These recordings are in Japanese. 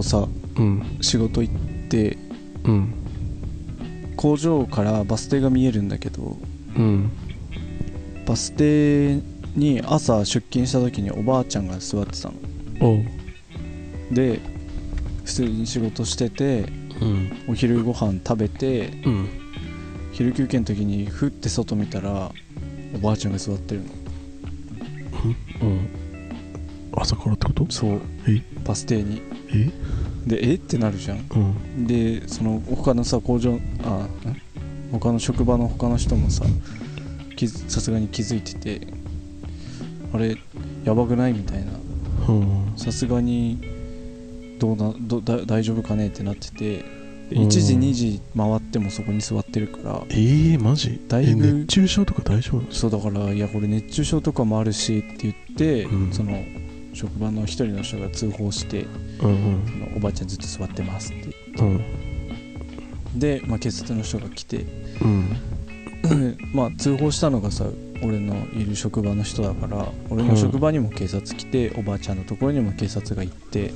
今日さうん。仕事行ってうん。工場からバス停が見えるんだけどうん。バス停に朝出勤した時におばあちゃんが座ってたの。で普通に仕事しててうん。お昼ご飯食べてうん。昼休憩の時にふって外見たらおばあちゃんが座ってるの。うん。朝からってこと？そう。え？バス停にえ？でえ？ってなるじゃん。うん。でその他のさ工場あん他の職場の他の人もささすがに気づいててあれやばくない？みたいな。うん。さすがにどうなどだ大丈夫かね？ってなっててでうん。1時2時回ってもそこに座ってるからえー、マジ？だいぶえ熱中症とか大丈夫そうだからいやこれ熱中症とかもあるしって言って、うん。その職場の一人の人が通報してうんそのおばあちゃんずっと座ってますって。うん。うんで、まあ、警察の人が来てうん。まあ通報したのがさ俺のいる職場の人だから俺の職場にも警察来て、おばあちゃんのところにも警察が行って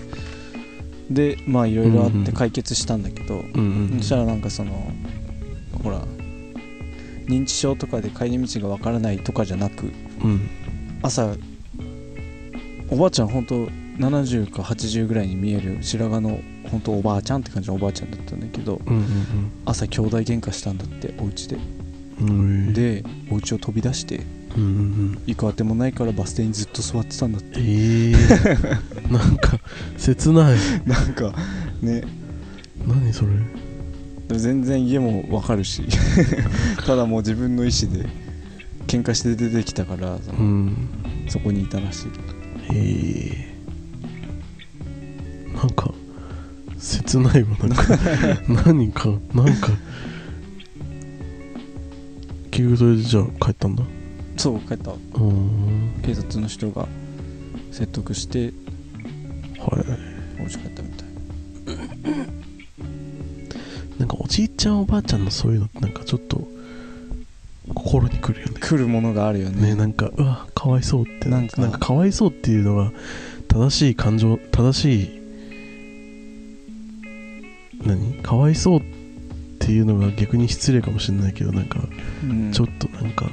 でまあいろいろあって解決したんだけど、うんうん。そしたらなんかそのほら認知症とかで帰り道がわからないとかじゃなくうん。朝おばあちゃん本当70か80ぐらいに見える白髪の本当おばあちゃんって感じのおばあちゃんだったんだけどうん朝兄弟喧嘩したんだってお家で。うんうんでお家を飛び出してうんうん行くあてもないからバス停にずっと座ってたんだって。え。ー、なんか切ない。なんかね。何それ？全然家もわかるし。ただもう自分の意思で喧嘩して出てきたからそのうん。そこにいたらしいえー、なんか切ないわ なんか何かなんか結局それでじゃあ帰ったんだ？そう帰った。ん。警察の人が説得してはい。美味しかったみたい。なんかおじいちゃんおばあちゃんのそういうのってなんかちょっと心にくるよね。来るものがあるよね。ねなんかうわかわいそうって。なんか。なんかかわいそうっていうのが正しい感情正しい何？かわいそうっていうのが逆に失礼かもしれないけどなんかうん。ちょっとなんか、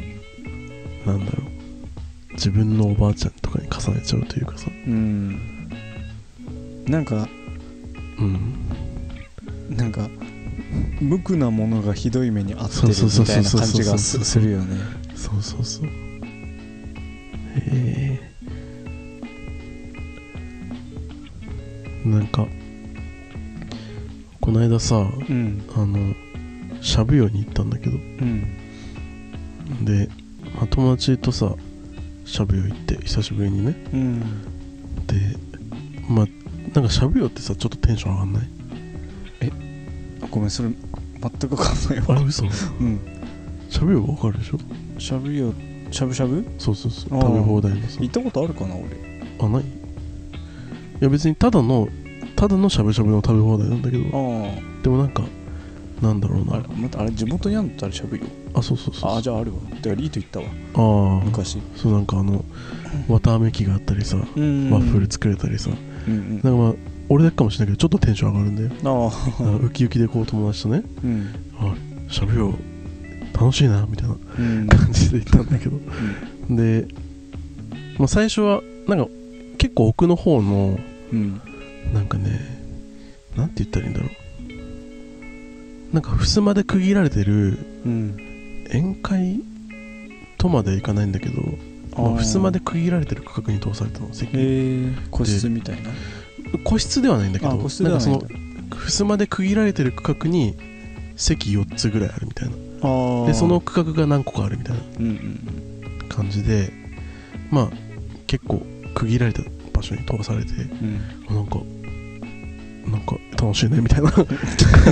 なんだろう。自分のおばあちゃんとかに重ねちゃうというかさ。うん。なんかうん。なんか無垢なものがひどい目に遭ってるみたいな感じがすするよね。そうそうそう。へえ。なんかこの間さうん。あのしゃぶ用に行ったんだけど。うん。で、まあ、友達とさしゃぶ用行って久しぶりにね。うん。でまあなんかしゃぶ用ってさちょっとテンション上がんない？あごめんそれ全くわかんないあわ。れ嘘？うん。しゃぶ用わかるでしょ？しゃぶよしゃぶしゃぶ？そうそうそう。食べ放題のさ。行ったことあるかな俺？あない？いや別にただのただのしゃぶしゃぶの食べ放題なんだけど。あでもなんかなんだろうな。ああれまたあれ地元にあんのってあれしゃぶよ？あそうそうそうあじゃああるわ。てかリート行ったわ。ああ昔。そうなんかあの綿あめ機があったりさ。ワうんッフル作れたりさ。うんうん。なんかまあ俺だけかもしれないけどちょっとテンション上がるんだよ。ああウキウキでこう友達とね。うん。しゃべよ。う楽しいなみたいなうん。感じで行ったんだけど。で、まあ、最初はなんか結構奥の方のうん。なんかねなんて言ったらいいんだろう。なんか襖で区切られてるうん。宴会とまではいかないんだけどまあ、襖で区切られてる区画に通されたの席個室みたいな個室ではないんだけどあ個室ではないんかその襖で区切られてる区画に席4つぐらいあるみたいな。でその区画が何個かあるみたいなうんうん感じでまあ結構区切られた場場所に通されてうん。なんかなんか楽しいねみたいな。感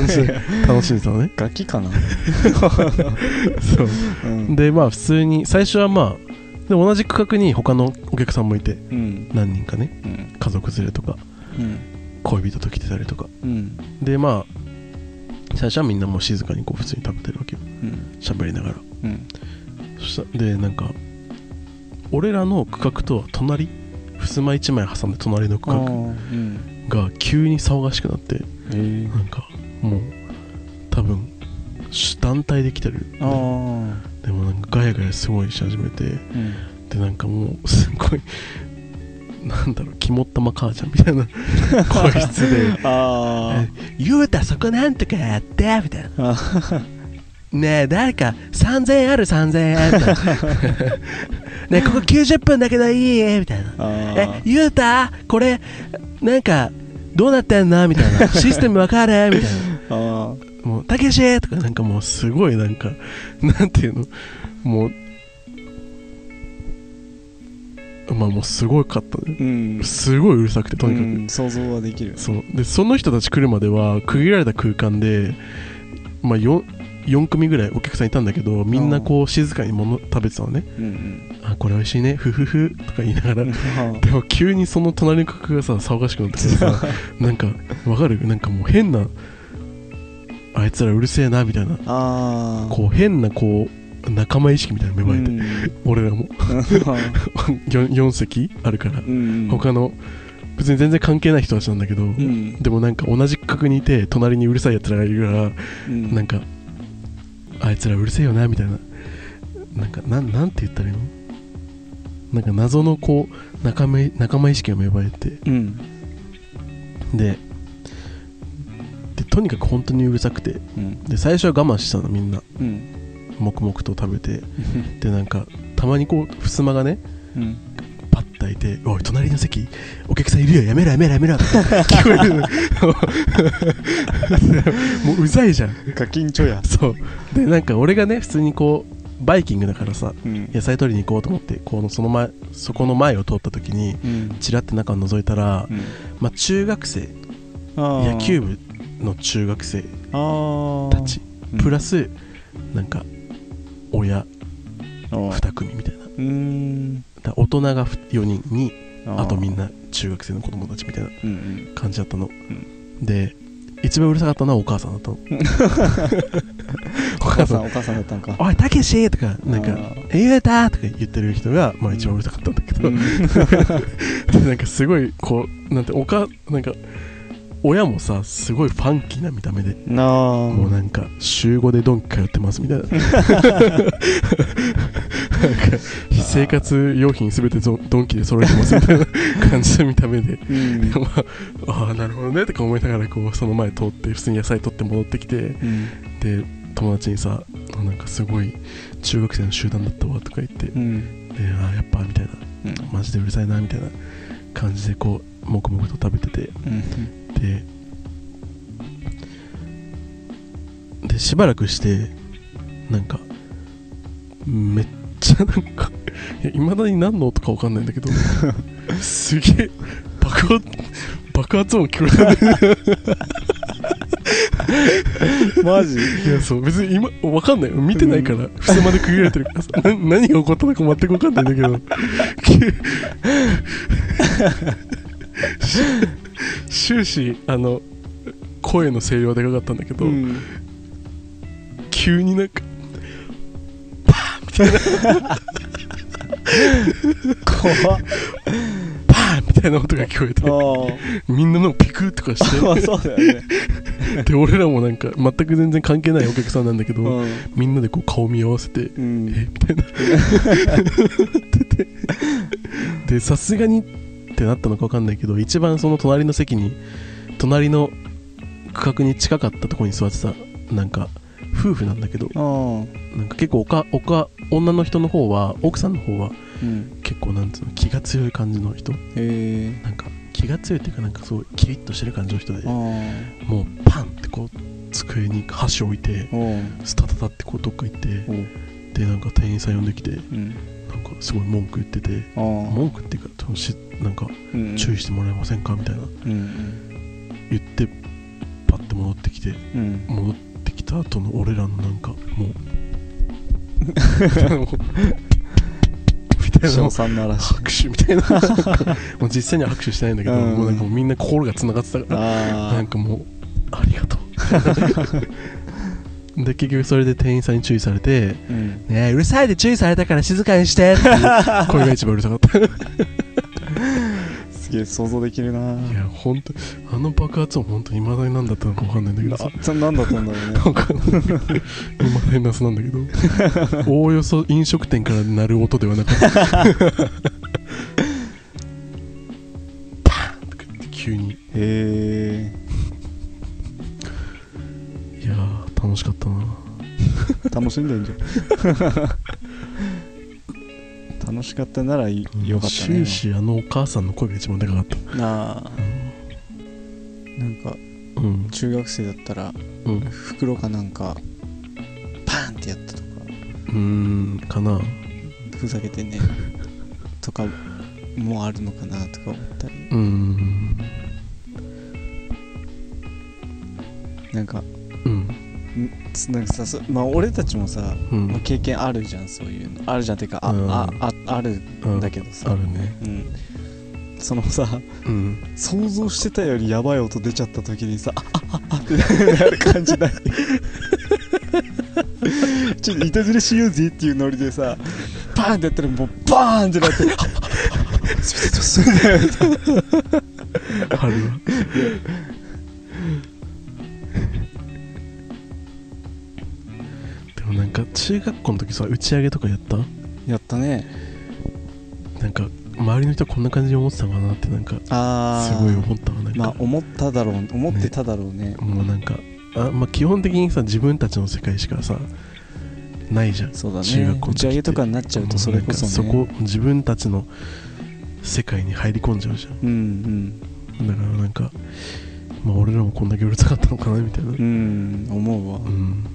じで楽しんでたのね。楽器かな。そう。うん。でまあ普通に最初はまあで同じ区画に他のお客さんもいてうん。何人かねうん。家族連れとか。うん恋人と来てたりとか。うん。でまあ最初はみんなもう静かにこう普通に食べてるわけよ。うん。喋りながら。うん。そしたでなんか俺らの区画とは隣襖一枚挟んで隣の区画うん。が急に騒がしくなってえなんかもう多分し団体で来てる。ああでもなんかガヤガヤすごいし始めてうん。でなんかもうすごいなんだろう肝っ玉母ちゃんみたいな。声質で。あ「ゆうたそこなんとかやって」みたいな。あ「ねえ誰か3000円ある3000円」みたいな「ねえここ90分だけどいい?」みたいな。あ「えゆうたこれなんかどうなってんの?」みたいな「システムわかる?」みたいな。あもう、たけしとかなんかもうすごいなんか、なんていうの、もう、まあもうすごかったね。うんすごいうるさくて、とにかく。うん想像はできるそう。で、その人たち来るまでは、区切られた空間で、まあ 4, 4組ぐらいお客さんいたんだけど、みんなこう静かに物食べてたのね。うんうんあ、これ美味しいね、ふふふとか言いながら。あでも急にその隣の区画がさ、騒がしくなってさ、なんか、わかる？なんかもう変な、あいつらうるせえな、みたいな。こう変なこう仲間意識みたいなの芽生えて、うん。俺らも。4, 4席あるから、うん。他の別に全然関係ない人たちなんだけど、うん。でもなんか同じ区画にいて隣にうるさいやつらがいるから、うん。なんかあいつらうるせえよなみたいな。なんかなんなんて言ったらいいの？なんか謎のこう仲間仲間意識が芽生えて。うん。ででとにかく本当にうるさくて。うん。で最初は我慢したのみんな。うん黙々と食べてでなんかたまにこう襖がねうん。パッと開いて「おい隣の席お客さんいるよやめろやめろやめろ」って聞こえる。もううざいじゃん。ガキンチョや。そう。でなんか俺がね普通にこうバイキングだからさうん。野菜取りに行こうと思ってこのその前そこの前を通った時にうん。チラって中を覗いたら、うん。まあ、中学生。野球部の中学生たち。プラスなんか親うん2組みたいな。うーん。だ大人が4人にあとみんなな中学生の子供たちみたいなうんうん。感じだったの、で一番うるさかったのはお母さんだったの。お母さんお母さん。だったんか。おいたけし!」とかなんかあー「ゆうた!」とか言ってる人が、まあ、一番うるさかったんだけど、うん。でなんかすごいこうなんておかなんか親もさすごいファンキーな見た目でもうなんか週5でドンキ通ってますみたいな。なんか生活用品すべてドドンキで揃えてますみたいな感じの見た目で。うん。まあ、ああなるほどねとか思いながらこうその前通って普通に野菜取って戻ってきてうん。で友達にさなんかすごい中学生の集団だったわとか言ってでうん。ああやっぱみたいな。うん。マジでうるさいなみたいな感じでこう黙々と食べててうんででしばらくしてなんかめっちゃなんかいまだに何の？音か分かんないんだけど すげえ爆発爆発音聞こえるマジ？いやそう別に今分かんない。見てないから襖まで区切られてる。からさな何が起こったのか全く分かんないんだけど。し終始あの声の声量はでかかったんだけど、うん。急になんか怖っ。パーンみたいな音が聞こえてあみんなのピクッとかしあ そうだよね。てで俺らもなんか全く全然関係ないお客さんなんだけど、うん。みんなでこう顔見合わせてうん。え？みたいな。ででさすがにってなったのか分かんないけど一番その隣の席に隣の区画に近かったところに座ってたなんか夫婦なんだけどなんか結構おかおか女の人の方は奥さんの方はうん。結構なんつうの気が強い感じの人。なんか気が強いっていうかなんかすごいキリッとしてる感じの人であもうパンってこう机に箸置いてスタタタってこうどっか行ってでなんか店員さん呼んできてうんかすごい文句言ってて文句っていうか多分しなんかうん。注意してもらえませんか？みたいな。うん。言ってパッて戻ってきてうん。うん戻ってきた後の俺らのなんかもうみたいな賞賛の嵐拍手みたいな。もう実際には拍手してないんだけど、うん。もうなんかもうみんな心がつながってたからなんかもうありがとう で結局それで店員さんに注意されてうん「ねえうるさいで注意されたから静かにして」って声 が一番うるさかった。いすげえ想像できるな。や本当あの爆発音本当に未だに何だったのか分かんないんだけど。さあそなんだったんだろうね。なんか未だに謎なんだけど。おおよそ飲食店から鳴る音ではなかった。パーンとか言って急に。へえ楽しかったな。楽しんでんじゃん。楽しかったならいよかったね。終始あのお母さんの声が一番でかかった。なあ。なんかうん。中学生だったらうん。袋かなんかパーンってやったとか。うーんかな。ふざけてね とかもあるのかなとか思ったり。うーん。なんかなんかさそまあ俺たちもさ、うん。まあ経験あるじゃんそういうの。あるじゃんっていうかあ、うん。あああるんだけどさ。あるね。うん。そのさうん。想像してたよりやばい音出ちゃった時にさああああってなる感じない？ちょっと板ずれしようぜっていうノリでさパーンってやったらもうバーンってなって あるわ時さ打ち上げとかやった？やったね。なんか周りの人こんな感じに思ってたのかなってなんかああすごい思ったわなんか、まあ思っただろう思ってただろうね。もうなんかあ、まあ、基本的にさ自分たちの世界しかさないじゃん。そうだ中ね学校打ち上げとかになっちゃうとそれこそね。そこ自分たちの世界に入り込んじゃうじゃん。うんだからなんか、まあ、俺らもこんだけうるさかったのかなみたいな。うんうん思うわ。うん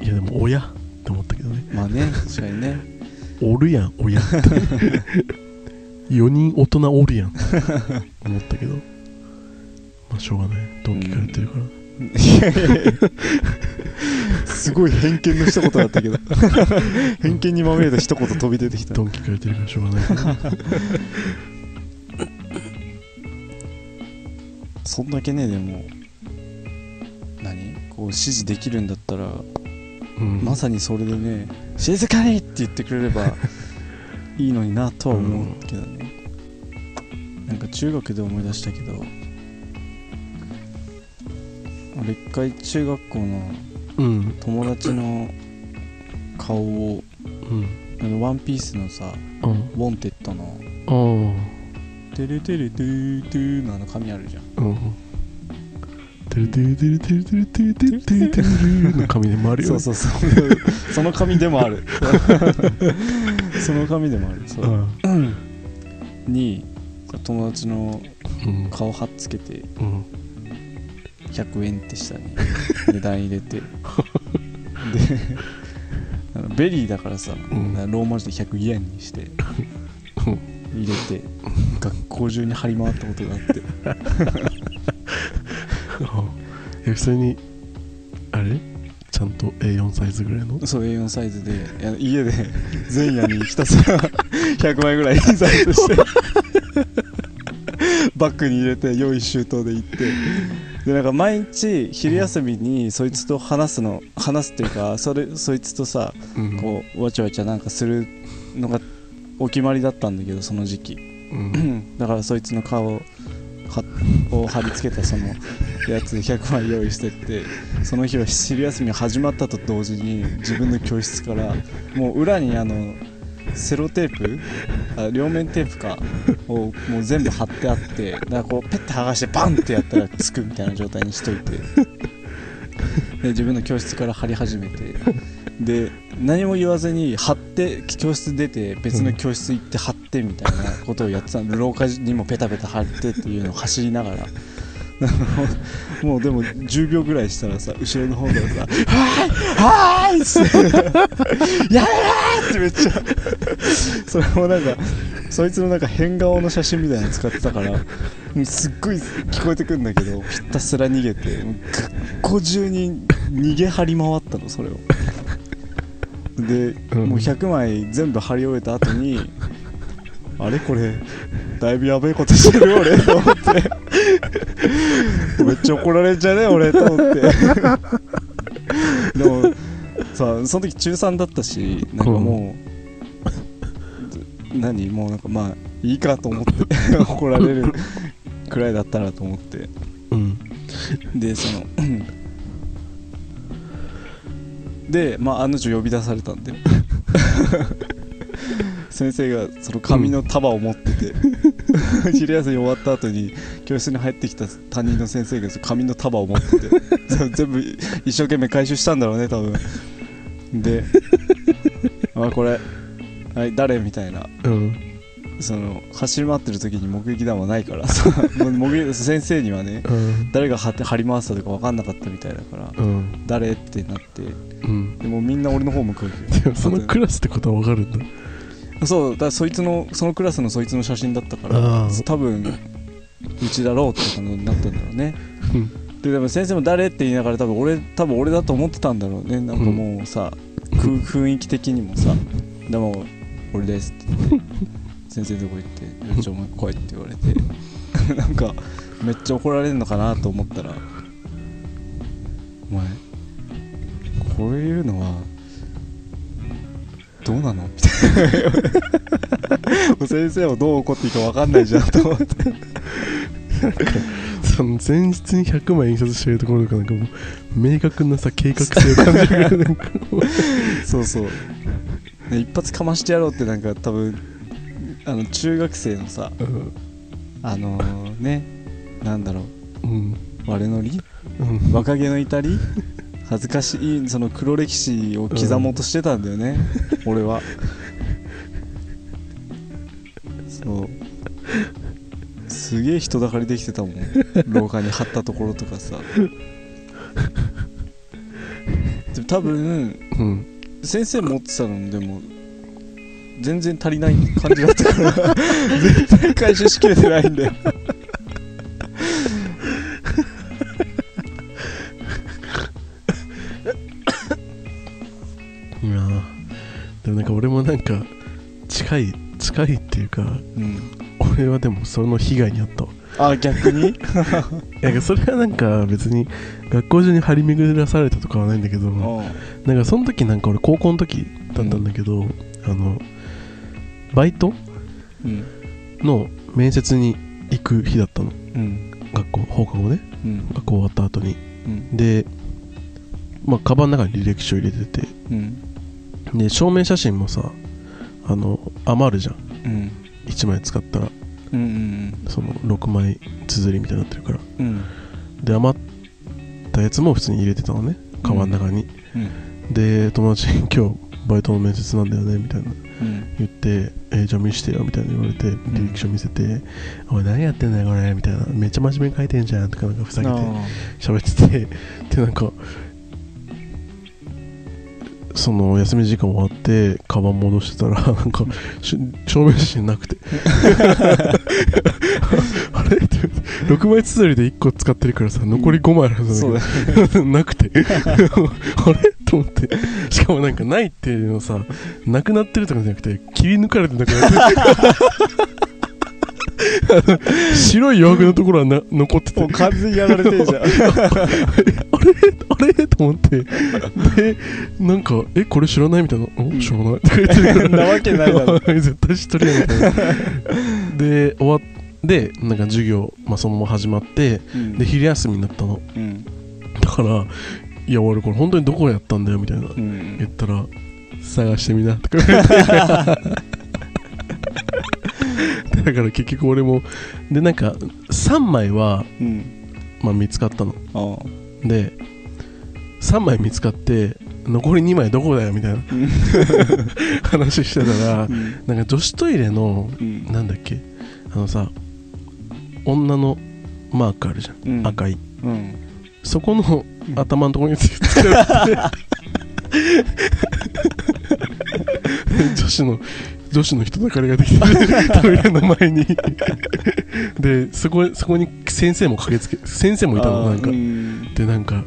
いやでも親って思ったけどね。まあね確かにね。おるやん親って。4人大人おるやん。思ったけど。まあしょうがない。同期から言ってるから、すごい偏見の一言だったけど。偏見にまみれた一言飛び出てきた。ドンキから言ってるからしょうがないそんだけねでも何？こう指示できるんだったら、うん。まさにそれでね「静かに!」って言ってくれれば いいのになとは思うけどね、なんか中学で思い出したけど俺一回中学校のうん。友達の顔をうん。あのワンピースのさあウォンテッドのあ「テレテレテーテー」のあの紙あるじゃん。うんてるてるてるてるてるてるてるてるてるの紙でもあるよそうそうそうその紙でもあるその紙でもあるそうに友達のうん顔はっつけてうん100円って下に値段入れてであのベリーだからさ、んローマ字で100 yen にして入れて学校中に張り回ったことがあって普通にあれ？ちゃんと A4 サイズぐらいの？そう A4 サイズでいや家で前夜にひたすら100枚ぐらい印刷して バッグに入れて用意周到で行ってでなんか毎日昼休みにそいつと話すの話すっていうかそれそいつとさうん。こうわちゃわちゃなんかするのがお決まりだったんだけどその時期。うん。だからそいつの顔を貼り付けたそのやつ100枚用意してってその日は昼休みが始まったと同時に自分の教室からもう裏にあのセロテープあ両面テープかをもう全部貼ってあってだからこうペッて剥がしてバンってやったらつくみたいな状態にしといてで自分の教室から貼り始めてで何も言わずに貼って教室出て別の教室行って貼ってみたいなことをやってたの。廊下にもペタペタ貼ってっていうのを走りながら もうでも10秒ぐらいしたらさ後ろの方からさ「はーい!はーい!」って「やめろ!」ってめっちゃ。それもなんかそいつのなんか変顔の写真みたいなの使ってたからもうすっごい聞こえてくんだけどひたすら逃げて学校中に逃げ張り回ったのそれを。で、うん。もう100枚全部貼り終えた後にあれこれだいぶやべえことしてる俺と思って。めっちゃ怒られんじゃね？え俺と思って。でもさその時中3だったしなんかもう、何？もうなんかまあいいかと思って怒られるくらいだったらと思って。うん。でそのでまあ案の定呼び出されたんで先生がその紙の束を持ってて、昼休み終わった後に教室に入ってきた担任の先生がその紙の束を持ってて 全部一生懸命回収したんだろうね多分。で「あこれはい誰?」みたいな。うん。その走り回ってる時に目撃談はないから先生にはねうん。誰が張って張り回したとか分かんなかったみたいだからうん。誰ってなってうん。でもみんな俺の方向くわけよそのクラスってことはわかるんだそうだそいつのそのクラスのそいつの写真だったから多分うちだろうってことになったんだろうね。うん。ででも先生も誰って言いながら多分俺多分俺だと思ってたんだろうね。なんかもうさ、く雰囲気的にもさでも俺ですって。言って先生どこ行って「いやちょお前来い」って言われて。なんかめっちゃ怒られるのかなと思ったら「お前こういうのはどうなの?」みたいな。先生もどう怒っていいか分かんないじゃんと思って。その前日に100枚印刷してるところとかなんかもう明確なさ計画性を感じるぐらいなんかそうそう。ね一発かましてやろうってなんか多分あの中学生のさうん。あのーねなんだろう。ん。う我乗りうん。若気の至り？恥ずかしいその黒歴史を刻もうとしてたんだよね、俺は。そう。すげえ人だかりできてたもん。廊下に貼ったところとかさ。でも多分うん。先生持ってたのでも全然足りない感じだったから。絶対回収しきれてないんだよ近い近いっていうかうん。俺はでもその被害に遭った。わあ逆に？なんかそれはなんか別に学校中に張り巡らされたとかはないんだけどなんかその時なんか俺高校の時だったんだけど、あのバイト？うん。の面接に行く日だったの。うん。学校放課後ね。うん。学校終わった後に。うん。でまあカバンの中に履歴書入れてて。うん。で証明写真もさあの余るじゃん。うん。1枚使ったら。うんうんその6枚綴りみたいになってるから。うん。で余ったやつも普通に入れてたのね。カバンの中に、うん。で友達に今日バイトの面接なんだよねみたいな。うん言って、えーじゃあ見してよみたいな言われて履歴書見せて、おい何やってんだよこれみたいな。めっちゃ真面目に書いてんじゃんとかなんかふざけてあ喋ってて。でなんかその休み時間終わってカバン戻してたら なんかし証明写真なくて。あれ？って6枚綴りで1個使ってるからさ残り5枚あるはずだだけど なくて。あれ？と思って。しかもなんかないっていうのさなくなってるとかじゃなくて切り抜かれてなくなってる 白い余白のところはな残っててもう完全にやられてるじゃん あれあれと思ってでなんか「えこれ知らない? 」みたいな「お知らない」とか言ってるからなわけないだろ絶対知っとるやんみたいなで終わってなんか授業、まあ、そのまま始まってうんで昼休みになったのうんだから「いや俺これ本当にどこやったんだよ」みたいなうん言ったら「探してみな」とか言われて だから結局俺もでなんか3枚は、うん。まあ、見つかったの。で3枚見つかって残り2枚どこだよみたいな。うん。話してたらうん。なんか女子トイレのうん。なんだっけあのさ女のマークあるじゃん、うん。赤い。うん。そこの頭のところにつけて。女子の女子の人だかりができて トイレの前に。でそこそこに先生も駆けつけ先生もいたのなんか。うん。でなんか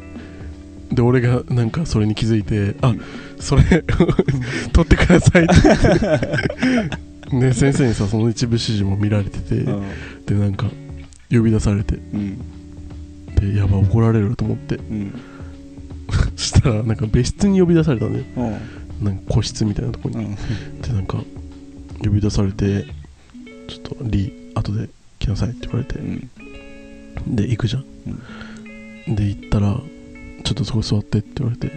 で俺がなんかそれに気づいてあそれ 取ってくださいって。言ってで先生にさその一部始終も見られててうん。でなんか呼び出されて。うん。でやば怒られると思って。うん。そしたらなんか別室に呼び出されたね。うん。なんか個室みたいなとこに、うん。でなんか呼び出されてちょっとリー後で来なさいって言われてうん。で行くじゃん、で行ったらちょっとそこ座ってって言われて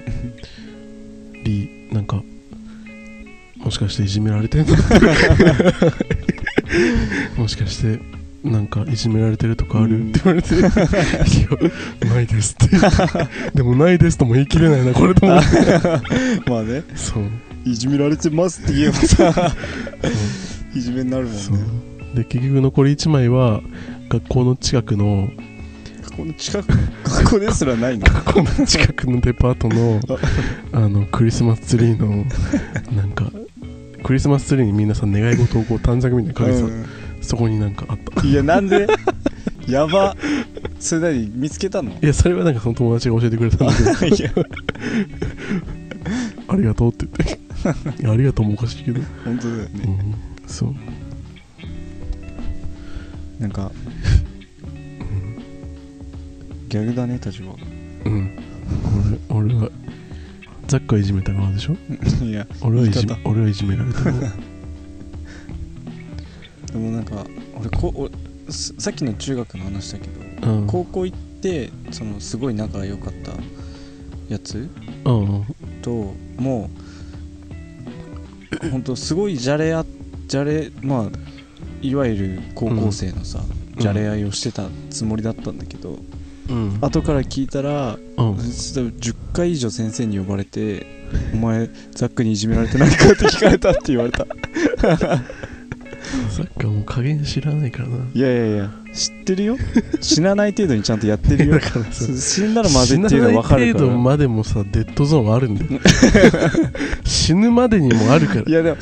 リーなんかもしかしていじめられてん？の もしかしてなんかいじめられてるとかある、うん。って言われて「いやないです」って。でも「ないです」とも言い切れないなこれと思って。まあね。そういじめられてますって言えばさいじめになるもんね。で結局残り1枚は学校の近くのこの近く？学校ですらないの？学校の近くのデパートのあ。のクリスマスツリーのなんかクリスマスツリーにみんなさ願い事をこう短冊みたいなの書いてさ、うん。そこになんかあった。いやなんで？やば。それ何？見つけたの？いやそれはなんかその友達が教えてくれたんだけど。ありがとうって言ってありがとうもおかしいけど、本当だよね。うん、そう。なんかギャグだね立場。うん。俺俺はザックはいじめた側でしょ？いや俺はいじめ俺はいじめられた側。でもなんか俺こ俺すさっきの中学の話だけどうん。高校行ってそのすごい仲が良かったやつうん。ともう本当すごいじゃれあじゃれまあいわゆる高校生のさ、うんじゃれ合いをしてたつもりだったんだけど、うん。後から聞いたらうん。10回以上先生に呼ばれて「お前ザックにいじめられてないか?」って聞かれたって言われた。サッカーもう加減知らないからな。いやいやいや知ってるよ？死なない程度にちゃんとやってるよ？死んだらまずいっていうのは分かる死なない程度からまでもさデッドゾーンあるんだよ。死ぬまでにもあるから。いやでも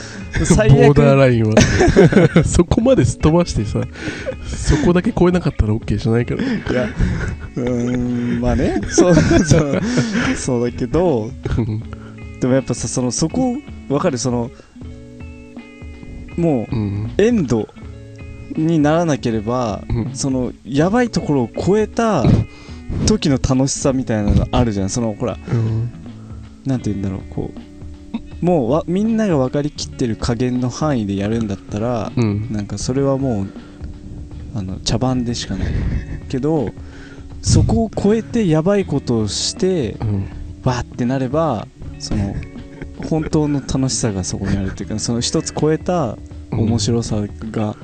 最ボーダー悪ラインは。そこまですっ飛ばしてさそこだけ超えなかったら OK じゃないから。いやうーんまあね。そうそうそうだけど。でもやっぱさそのそこ分かる？そのもううん。エンドにならなければうん。そのやばいところを超えた 時の楽しさみたいなのあるじゃん。そのほらうん。なんて言うんだろう。こうもうわみんなが分かりきってる加減の範囲でやるんだったらうん。なんかそれはもうあの茶番でしかない。けどそこを超えてやばいことをしてうん。わーってなればその本当の楽しさがそこにあるっていうかその一つ超えた面白さが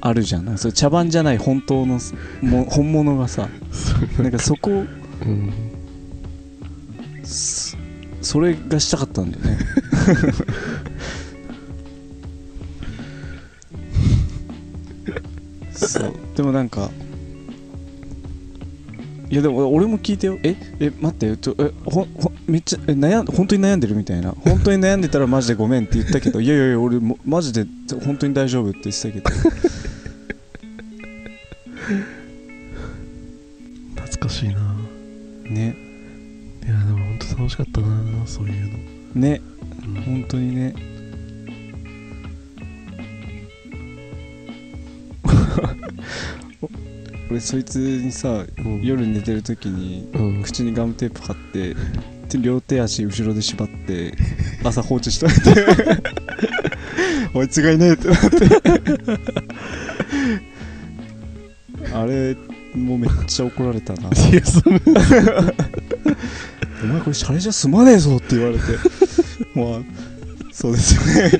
あるじゃんそれ茶番じゃない本当のも本物がさ。なんかそこうん。そそれがしたかったんだよね。そう。でもなんかいやでも俺も聞いてよ。え？え待ってちょえほほめっちゃえ悩ん本当に悩んでるみたいな？本当に悩んでたらマジでごめんって言ったけどいやいやいや俺もマジで本当に大丈夫って言ってたけど楽しかったなそういうの。ね。うん。本当にね。俺そいつにさうん。夜寝てる時にうん。口にガムテープ貼ってで 両手足後ろで縛って朝放置しといて。あいつがいねえってなって。あれもうめっちゃ怒られたな。いやそれお前これシャレじゃ済まねえぞって言われて。まあそうですよね。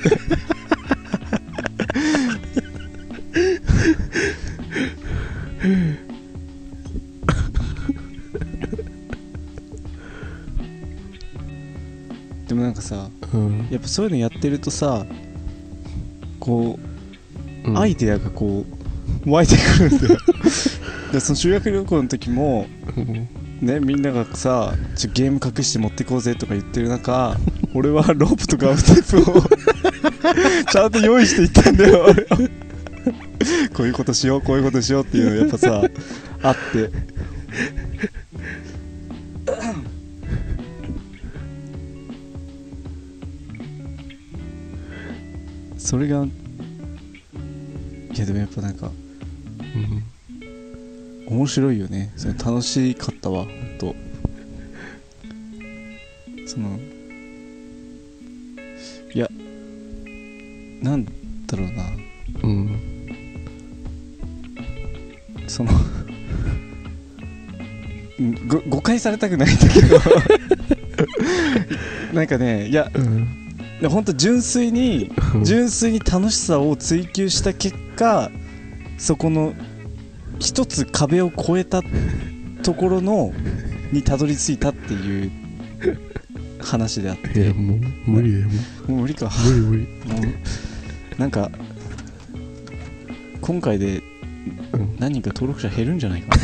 でもなんかさうん。やっぱそういうのやってるとさこう、うん。アイデアがこう湧いてくるんだよ。でその修学旅行の時もうんねみんながさちょゲーム隠して持ってこうぜとか言ってる中 俺はロープとガムテープを ちゃんと用意していったんだよ。こういうことしようこういうことしようっていうのやっぱさあって。それがいやでもやっぱなんかうん。面白いよね。それ楽しかったわほんと。そのいやなんだろうな。うん。そのうんご誤解されたくないんだけど。なんかねいやうん。いやほんと純粋に純粋に楽しさを追求した結果そこの一つ壁を越えたところのにたどり着いたっていう話であって。いやもう無理だよももう無理か。う無理無理。もうなんか今回でうん。何人か登録者減るんじゃないかな。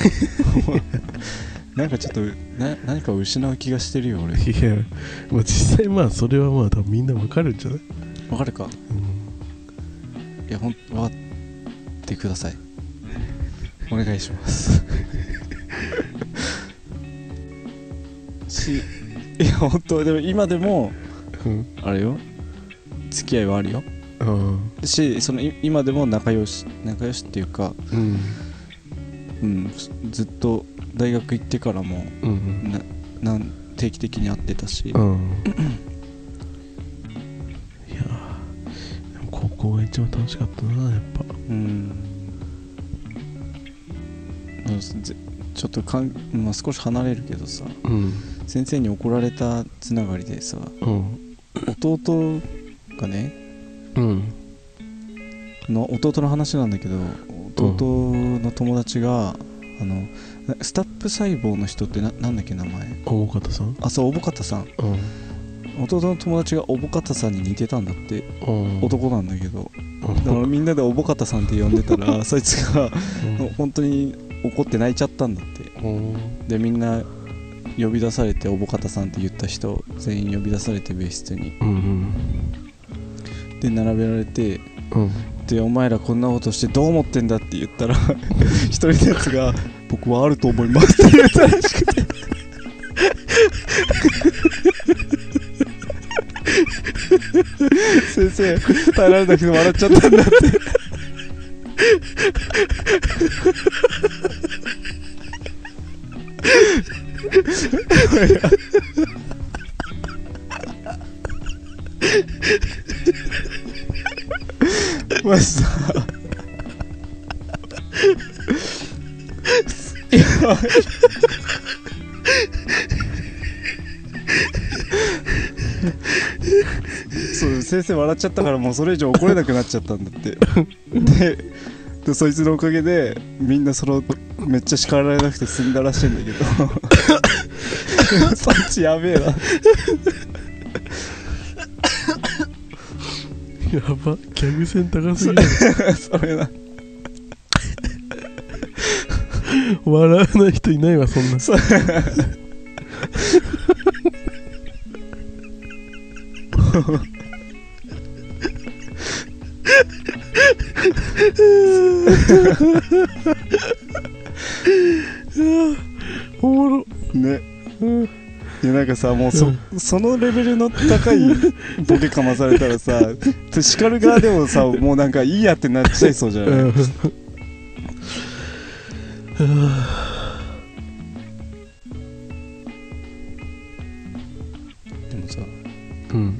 なんかちょっとな何かを失う気がしてるよ俺。いやまあ実際まあそれはまあ多分みんなわかるんじゃない？わかるか。うん。いやほん分かってくださいお願いします。し。いや本当でも今でもうん。あれよ。付き合いはあるよ。あしそのい今でも仲良し仲良しっていうか、あうん。うん、ずっと大学行ってからもうんななん定期的に会ってたし、うん。いやでも高校が一番楽しかったなやっぱ。うんまあぜちょっとかん、まあ、少し離れるけどさうん。先生に怒られたつながりでさうん。弟がねうん。の弟の話なんだけど弟の友達が、あのなスタップ細胞の人ってななんだっけ名前？大方さん？あそうおぼかたさん。うん。弟の友達がおぼかたさんに似てたんだってうん。男なんだけど。うん。だからみんなでおぼかたさんって呼んでたら そいつがうん。本当に怒って泣いちゃったんだって。う。んでみんな呼び出されておぼかたさんって言った人全員呼び出されて別室に。うんで並べられてうん。でお前らこんなことしてどう思ってんだって言ったら 一人のやつが「僕はあると思います」って言ったらしくて。先生耐えられなくて笑っちゃったんだってマジさいやそう先生笑っちゃったからもうそれ以上怒れなくなっちゃったんだって。ででそいつのおかげでみんなそのめっちゃ叱られなくて済んだらしいんだけど。そっちやべえなやば。ギャグ線高すぎる。それな。笑わない人いないわそんな。そう おもろ。ね。うんいやなんかさもうそ,、そのレベルの高いボケかまされたらさ 叱る側でもさもうなんかいいやってなっちゃいそうじゃない、うん。でもさうん。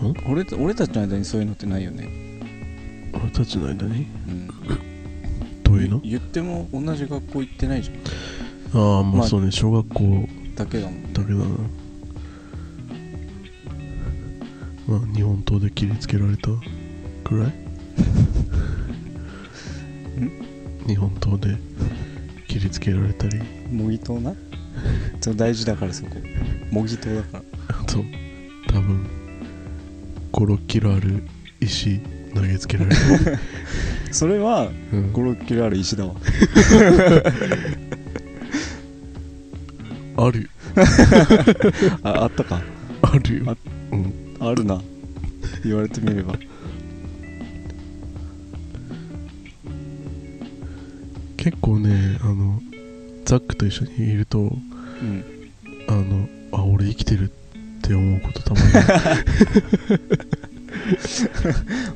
俺た俺たちの間にそういうのってないよね、俺たちの間に？うん、どういうの？言っても同じ学校行ってないじゃんああままああそうね小学校だけだもんだけだなまあ日本刀で切りつけられたくらい？日本刀で切りつけられたり？模擬刀な？そう大事だからそこ。模擬刀だから。あと多分56キロある石投げつけられる、それはうん。56キロある石だわ ある ああったか。あるよあうん。あるな。言われてみれば。結構ねあのザックと一緒にいるとうん。あのあ俺生きてるって思うことたまに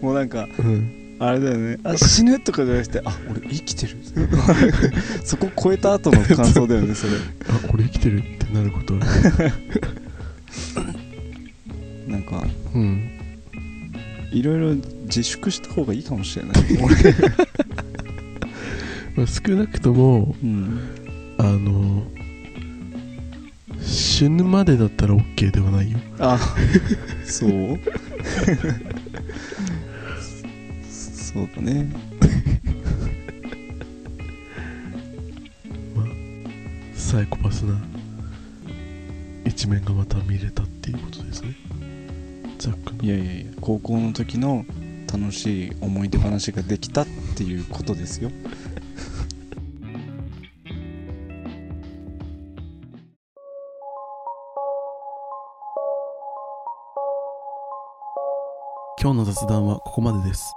もうなんかうん、あれだよね。あ死ぬとかじゃなくてあ俺生きてる。そこ超えた後の感想だよねそれ。あ俺生きてるってなること。なんかうん。いろいろ自粛した方がいいかもしれない。まあ、少なくともうん。あの死ぬまでだったら OK ではないよ。あそう？そうだね。サイコパスな一面がまた見れたっていうことですね。ザックの。いやいやいや高校の時の楽しい思い出話ができたっていうことですよ。今日の雑談はここまでです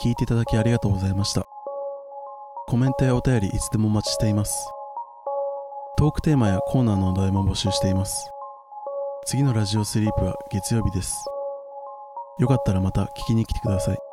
聞いていただきありがとうございました。コメントやお便りいつでもお待ちしています。トークテーマやコーナーのお題も募集しています。次のラジオスリープは月曜日です。よかったらまた聞きに来てください。